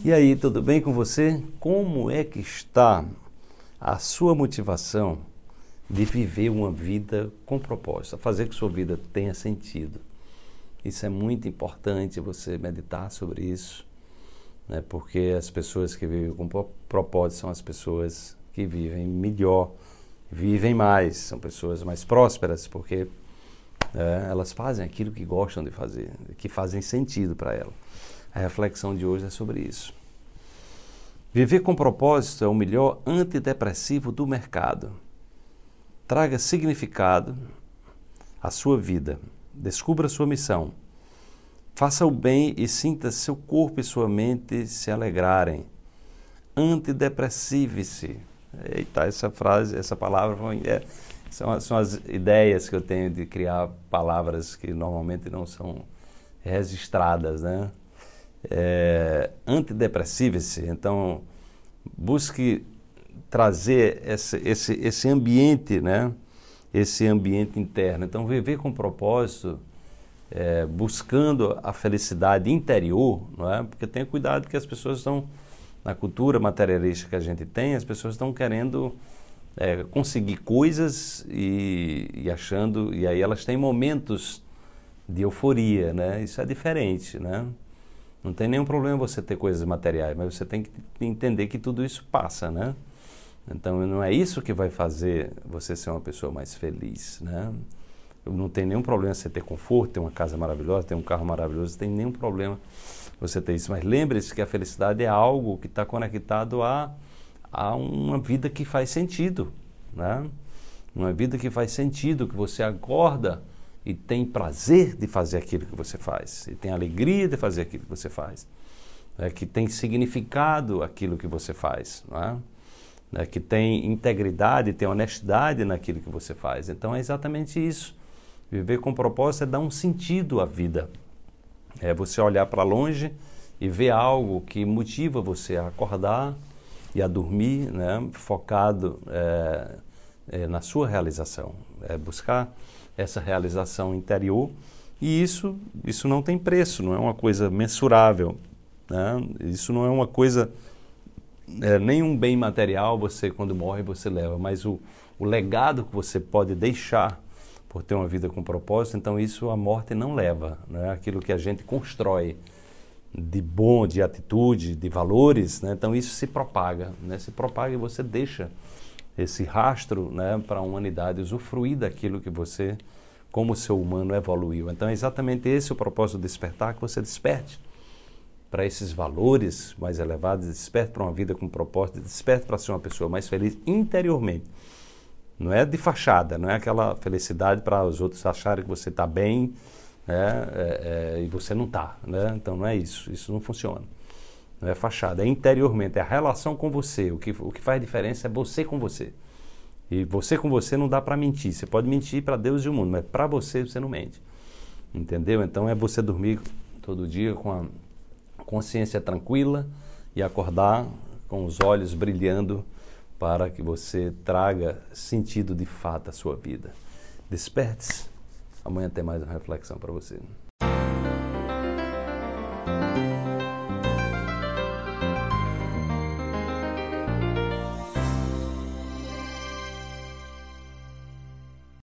E aí, tudo bem com você? Como é que está a sua motivação de viver uma vida com propósito, fazer que sua vida tenha sentido? Isso é muito importante você meditar sobre isso, né? porque as pessoas que vivem com propósito são as pessoas que vivem melhor, vivem mais, são pessoas mais prósperas, porque é, elas fazem aquilo que gostam de fazer, que fazem sentido para elas. A reflexão de hoje é sobre isso. Viver com propósito é o melhor antidepressivo do mercado. Traga significado à sua vida. Descubra sua missão. Faça o bem e sinta seu corpo e sua mente se alegrarem. Antidepressive-se. Eita, essa frase, essa palavra é, são, são as ideias que eu tenho de criar palavras que normalmente não são registradas, né? É, antidepressive-se. Então, busque trazer esse, esse, esse ambiente, né? Esse ambiente interno. Então, viver com propósito, é, buscando a felicidade interior, não é? Porque tenha cuidado que as pessoas estão, na cultura materialista que a gente tem, as pessoas estão querendo é, conseguir coisas e, e achando, e aí elas têm momentos de euforia, né? Isso é diferente, né? Não tem nenhum problema você ter coisas materiais, mas você tem que entender que tudo isso passa, né? Então não é isso que vai fazer você ser uma pessoa mais feliz, né? Não tem nenhum problema você ter conforto, ter uma casa maravilhosa, ter um carro maravilhoso, não tem nenhum problema você ter isso. Mas lembre-se que a felicidade é algo que está conectado a, a uma vida que faz sentido, né? Uma vida que faz sentido, que você acorda e tem prazer de fazer aquilo que você faz, e tem alegria de fazer aquilo que você faz, é, que tem significado aquilo que você faz, não é? é? que tem integridade, tem honestidade naquilo que você faz. Então é exatamente isso. Viver com propósito é dar um sentido à vida. É você olhar para longe e ver algo que motiva você a acordar e a dormir, né? focado é, é, na sua realização. É buscar essa realização interior. E isso, isso não tem preço, não é uma coisa mensurável. Né? Isso não é uma coisa, é, nenhum bem material você, quando morre, você leva, mas o, o legado que você pode deixar por ter uma vida com propósito, então isso a morte não leva. Né? Aquilo que a gente constrói de bom, de atitude, de valores, né? então isso se propaga. Né? Se propaga e você deixa esse rastro né, para a humanidade usufruir daquilo que você, como ser humano, evoluiu. Então é exatamente esse o propósito do despertar, que você desperte para esses valores mais elevados, desperte para uma vida com propósito, desperte para ser uma pessoa mais feliz interiormente. Não é de fachada, não é aquela felicidade para os outros acharem que você está bem né, é, é, e você não está. Né? Então não é isso, isso não funciona não é fachada, é interiormente, é a relação com você. O que, o que faz diferença é você com você. E você com você não dá para mentir. Você pode mentir para Deus e o mundo, mas para você você não mente. Entendeu? Então é você dormir todo dia com a consciência tranquila e acordar com os olhos brilhando para que você traga sentido de fato à sua vida. Desperte-se. Amanhã tem mais uma reflexão para você.